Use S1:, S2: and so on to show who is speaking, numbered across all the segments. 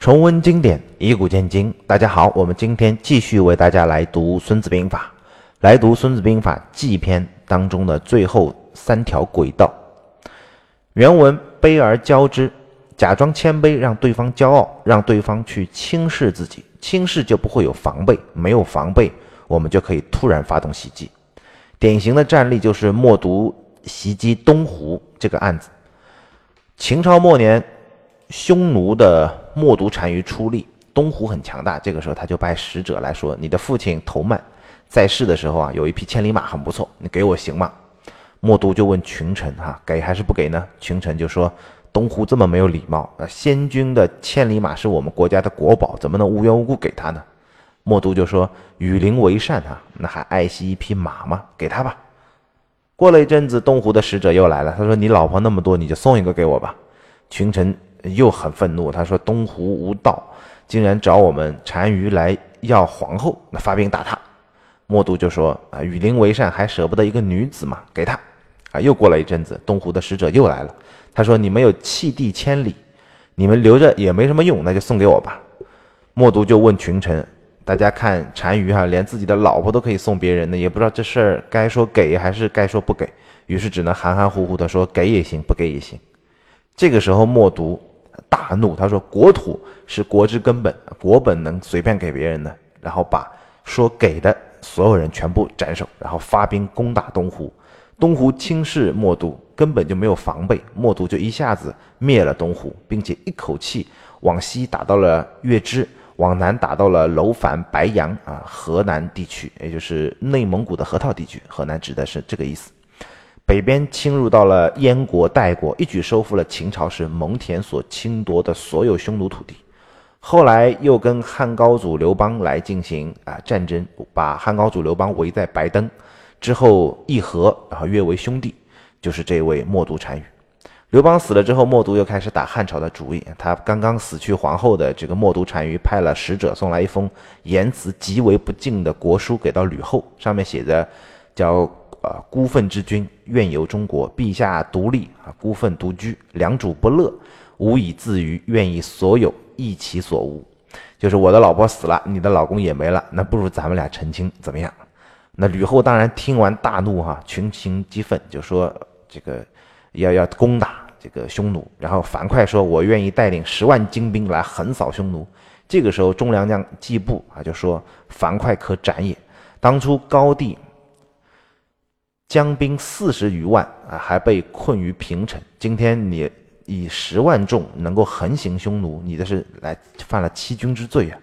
S1: 重温经典，以古鉴今。大家好，我们今天继续为大家来读《孙子兵法》，来读《孙子兵法》纪篇当中的最后三条轨道。原文：卑而骄之，假装谦卑，让对方骄傲，让对方去轻视自己，轻视就不会有防备，没有防备，我们就可以突然发动袭击。典型的战例就是默读袭击东湖这个案子。秦朝末年，匈奴的默读单于出力，东湖很强大。这个时候，他就派使者来说：“你的父亲头曼在世的时候啊，有一匹千里马很不错，你给我行吗？”默读就问群臣：“哈，给还是不给呢？”群臣就说：“东湖这么没有礼貌啊！先君的千里马是我们国家的国宝，怎么能无缘无故给他呢？”默读就说：“与邻为善啊，那还爱惜一匹马吗？给他吧。”过了一阵子，东湖的使者又来了。他说：“你老婆那么多，你就送一个给我吧。”群臣又很愤怒，他说：“东湖无道，竟然找我们单于来要皇后，那发兵打他。”默读就说：“啊，与邻为善，还舍不得一个女子嘛？给他。”啊，又过了一阵子，东湖的使者又来了。他说：“你们有弃地千里，你们留着也没什么用，那就送给我吧。”默读就问群臣。大家看单于哈，连自己的老婆都可以送别人的，也不知道这事儿该说给还是该说不给，于是只能含含糊糊的说给也行，不给也行。这个时候默读大怒，他说：“国土是国之根本，国本能随便给别人的？”然后把说给的所有人全部斩首，然后发兵攻打东湖。东湖轻视默读，根本就没有防备，默读就一下子灭了东湖，并且一口气往西打到了月支。往南打到了楼烦、白杨啊，河南地区，也就是内蒙古的河套地区。河南指的是这个意思。北边侵入到了燕国、代国，一举收复了秦朝时蒙恬所侵夺的所有匈奴土地。后来又跟汉高祖刘邦来进行啊战争，把汉高祖刘邦围在白登之后议和，然后约为兄弟，就是这位默读单于。刘邦死了之后，默读又开始打汉朝的主意。他刚刚死去皇后的这个默读单于派了使者送来一封言辞极为不敬的国书给到吕后，上面写着：“叫呃孤愤之君，愿有中国。陛下独立啊，孤愤独居，良主不乐，无以自娱，愿以所有益其所无。”就是我的老婆死了，你的老公也没了，那不如咱们俩成亲，怎么样？那吕后当然听完大怒哈，群情激愤，就说这个。要要攻打这个匈奴，然后樊哙说：“我愿意带领十万精兵来横扫匈奴。”这个时候，中良将季布啊就说：“樊哙可斩也。当初高帝将兵四十余万啊，还被困于平城。今天你以十万众能够横行匈奴，你这是来犯了欺君之罪啊！”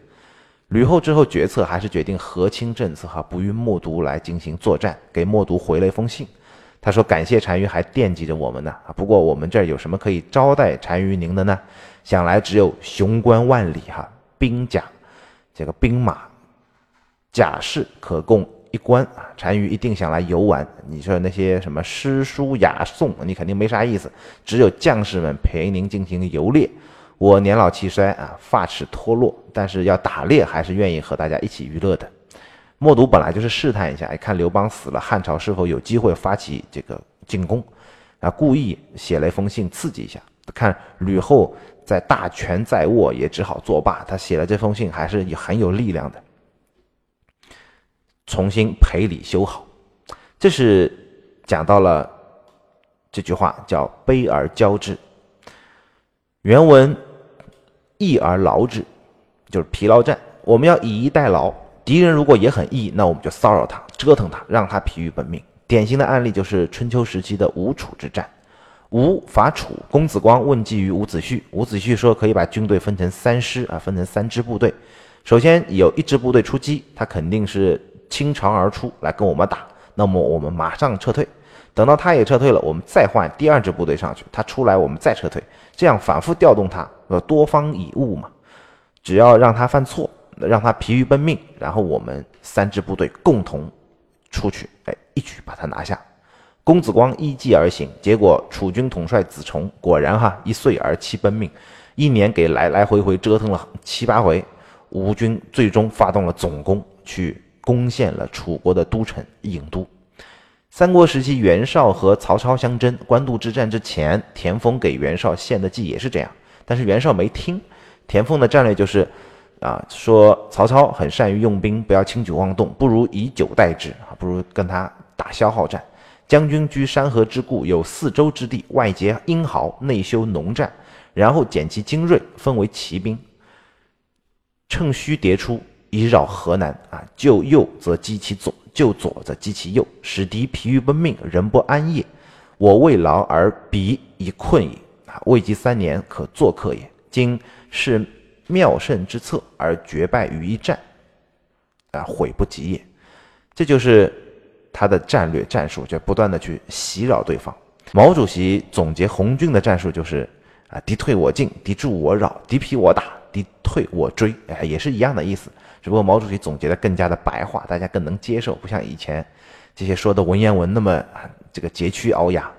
S1: 吕后之后决策还是决定和亲政策哈，不与默读来进行作战，给默读回了一封信。他说：“感谢单于还惦记着我们呢啊！不过我们这儿有什么可以招待单于您的呢？想来只有雄关万里哈，兵甲，这个兵马，甲士可供一关啊！单于一定想来游玩。你说那些什么诗书雅颂，你肯定没啥意思。只有将士们陪您进行游猎。我年老气衰啊，发齿脱落，但是要打猎还是愿意和大家一起娱乐的。”默读本来就是试探一下，看刘邦死了，汉朝是否有机会发起这个进攻，啊，故意写了一封信刺激一下。看吕后在大权在握，也只好作罢。他写了这封信还是很有力量的，重新赔礼修好。这是讲到了这句话叫“卑而骄之”。原文“逸而劳之”，就是疲劳战。我们要以逸待劳。敌人如果也很易，那我们就骚扰他，折腾他，让他疲于奔命。典型的案例就是春秋时期的吴楚之战。吴伐楚，公子光问计于伍子胥，伍子胥说可以把军队分成三师啊，分成三支部队。首先有一支部队出击，他肯定是倾巢而出来跟我们打，那么我们马上撤退。等到他也撤退了，我们再换第二支部队上去，他出来我们再撤退，这样反复调动他，呃，多方以物嘛。只要让他犯错。让他疲于奔命，然后我们三支部队共同出去，哎，一举把他拿下。公子光依计而行，结果楚军统帅子重果然哈一岁而七奔命，一年给来来回回折腾了七八回，吴军最终发动了总攻，去攻陷了楚国的都城郢都。三国时期，袁绍和曹操相争，官渡之战之前，田丰给袁绍献的计也是这样，但是袁绍没听。田丰的战略就是啊，说曹操很善于用兵，不要轻举妄动，不如以久待之啊，不如跟他打消耗战。将军居山河之固，有四周之地，外结英豪，内修农战，然后减其精锐，分为骑兵，趁虚迭出，以扰河南啊。就右则击其左，就左则击其右，使敌疲于奔命，人不安业。我未劳而彼已困矣啊！未及三年，可作客也。今是妙胜之策，而决败于一战，啊，悔不及也。这就是。他的战略战术就不断的去袭扰对方。毛主席总结红军的战术就是啊，敌退我进，敌驻我扰，敌疲我打，敌退我追，哎，也是一样的意思。只不过毛主席总结的更加的白话，大家更能接受，不像以前这些说的文言文那么这个佶屈聱牙。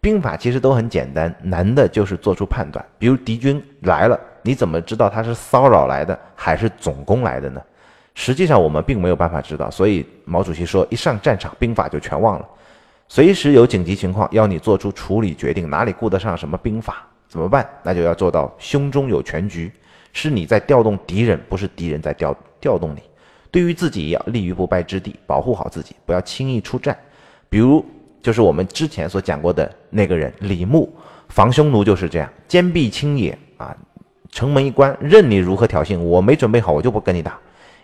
S1: 兵法其实都很简单，难的就是做出判断。比如敌军来了，你怎么知道他是骚扰来的还是总攻来的呢？实际上我们并没有办法知道，所以毛主席说：“一上战场，兵法就全忘了。随时有紧急情况要你做出处理决定，哪里顾得上什么兵法？怎么办？那就要做到胸中有全局，是你在调动敌人，不是敌人在调调动你。对于自己要立于不败之地，保护好自己，不要轻易出战。比如就是我们之前所讲过的那个人李牧，防匈奴就是这样，坚壁清野啊，城门一关，任你如何挑衅，我没准备好，我就不跟你打。”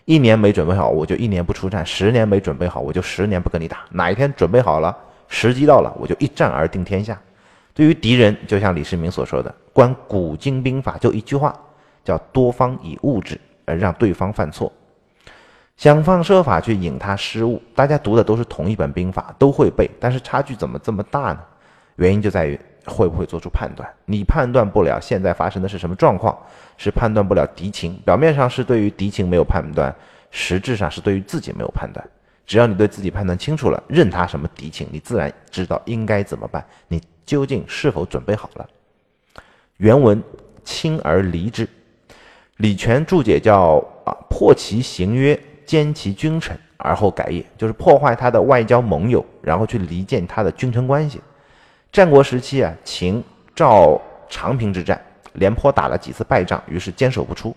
S1: 一年没准备好，我就一年不出战；十年没准备好，我就十年不跟你打。哪一天准备好了，时机到了，我就一战而定天下。对于敌人，就像李世民所说的，观古今兵法，就一句话，叫多方以物质而让对方犯错，想方设法去引他失误。大家读的都是同一本兵法，都会背，但是差距怎么这么大呢？原因就在于。会不会做出判断？你判断不了现在发生的是什么状况，是判断不了敌情。表面上是对于敌情没有判断，实质上是对于自己没有判断。只要你对自己判断清楚了，任他什么敌情，你自然知道应该怎么办。你究竟是否准备好了？原文轻而离之。李全注解叫啊，破其行约，歼其君臣，而后改也，就是破坏他的外交盟友，然后去离间他的君臣关系。战国时期啊，秦赵长平之战，廉颇打了几次败仗，于是坚守不出。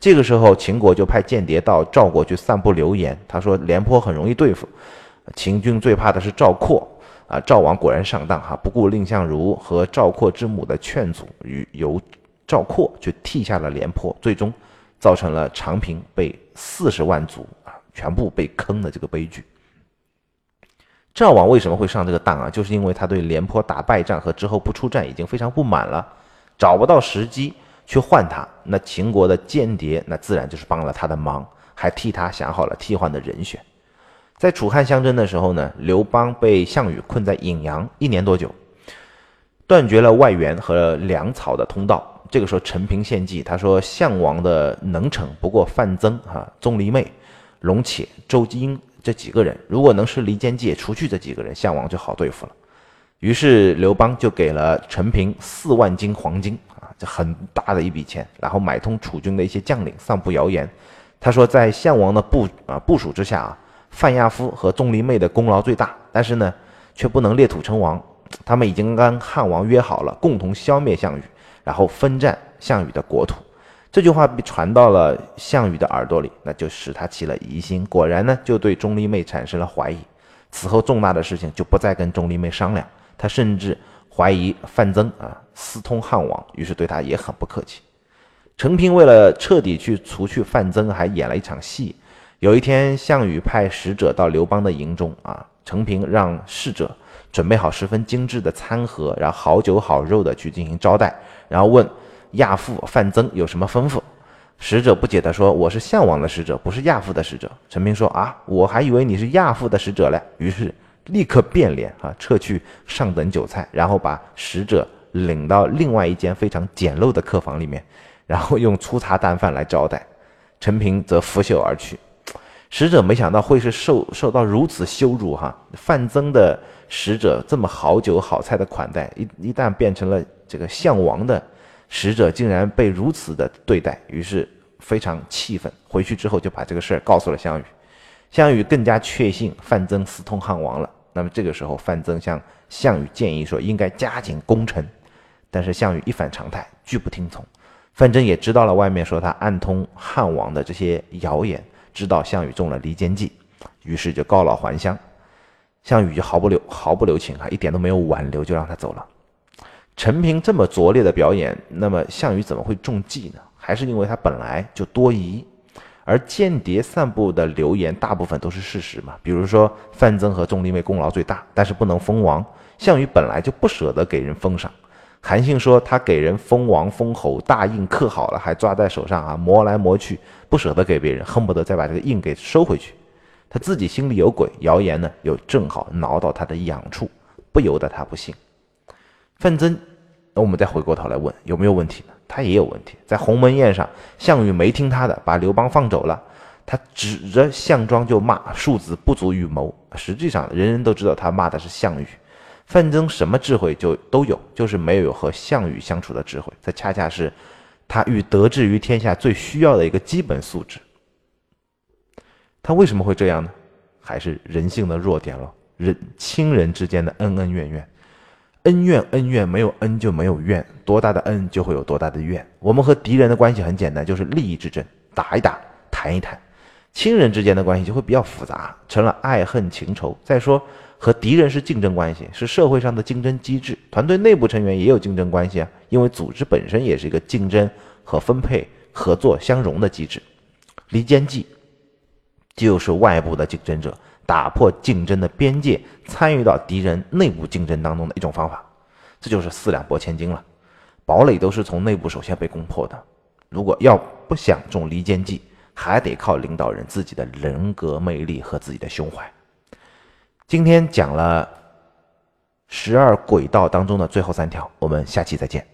S1: 这个时候，秦国就派间谍到赵国去散布流言，他说廉颇很容易对付，秦军最怕的是赵括啊。赵王果然上当哈，不顾蔺相如和赵括之母的劝阻，与由赵括去替下了廉颇，最终造成了长平被四十万卒啊全部被坑的这个悲剧。赵王为什么会上这个当啊？就是因为他对廉颇打败仗和之后不出战已经非常不满了，找不到时机去换他。那秦国的间谍那自然就是帮了他的忙，还替他想好了替换的人选。在楚汉相争的时候呢，刘邦被项羽困在颍阳一年多久，断绝了外援和粮草的通道。这个时候陈平献计，他说项王的能臣不过范增、哈钟离昧、龙且、周姬英。这几个人如果能是离间计，除去这几个人，项王就好对付了。于是刘邦就给了陈平四万斤黄金啊，这很大的一笔钱，然后买通楚军的一些将领，散布谣言。他说，在项王的部啊部署之下啊，范亚夫和钟离昧的功劳最大，但是呢，却不能列土称王。他们已经跟汉王约好了，共同消灭项羽，然后分占项羽的国土。这句话被传到了项羽的耳朵里，那就使他起了疑心。果然呢，就对钟离昧产生了怀疑。此后重大的事情就不再跟钟离昧商量，他甚至怀疑范增啊私通汉王，于是对他也很不客气。陈平为了彻底去除去范增，还演了一场戏。有一天，项羽派使者到刘邦的营中啊，陈平让侍者准备好十分精致的餐盒，然后好酒好肉的去进行招待，然后问。亚父范增有什么吩咐？使者不解地说：“我是项王的使者，不是亚父的使者。”陈平说：“啊，我还以为你是亚父的使者嘞。”于是立刻变脸啊，撤去上等酒菜，然后把使者领到另外一间非常简陋的客房里面，然后用粗茶淡饭来招待。陈平则拂袖而去。使者没想到会是受受到如此羞辱哈！范增的使者这么好酒好菜的款待，一一旦变成了这个项王的。使者竟然被如此的对待，于是非常气愤。回去之后就把这个事儿告诉了项羽，项羽更加确信范增私通汉王了。那么这个时候，范增向项羽建议说，应该加紧攻城，但是项羽一反常态，拒不听从。范增也知道了外面说他暗通汉王的这些谣言，知道项羽中了离间计，于是就告老还乡。项羽就毫不留毫不留情啊，一点都没有挽留，就让他走了。陈平这么拙劣的表演，那么项羽怎么会中计呢？还是因为他本来就多疑，而间谍散布的流言大部分都是事实嘛。比如说范增和钟离昧功劳最大，但是不能封王。项羽本来就不舍得给人封赏。韩信说他给人封王封侯，大印刻好了，还抓在手上啊，磨来磨去，不舍得给别人，恨不得再把这个印给收回去。他自己心里有鬼，谣言呢又正好挠到他的痒处，不由得他不信。范增，那我们再回过头来问有没有问题呢？他也有问题。在鸿门宴上，项羽没听他的，把刘邦放走了，他指着项庄就骂：“庶子不足与谋。”实际上，人人都知道他骂的是项羽。范增什么智慧就都有，就是没有和项羽相处的智慧。这恰恰是他欲得志于天下最需要的一个基本素质。他为什么会这样呢？还是人性的弱点了。人亲人之间的恩恩怨怨，恩怨恩怨，没有恩就没有怨，多大的恩就会有多大的怨。我们和敌人的关系很简单，就是利益之争，打一打，谈一谈。亲人之间的关系就会比较复杂，成了爱恨情仇。再说。和敌人是竞争关系，是社会上的竞争机制。团队内部成员也有竞争关系啊，因为组织本身也是一个竞争和分配、合作相融的机制。离间计就是外部的竞争者打破竞争的边界，参与到敌人内部竞争当中的一种方法。这就是四两拨千斤了，堡垒都是从内部首先被攻破的。如果要不想中离间计，还得靠领导人自己的人格魅力和自己的胸怀。今天讲了十二轨道当中的最后三条，我们下期再见。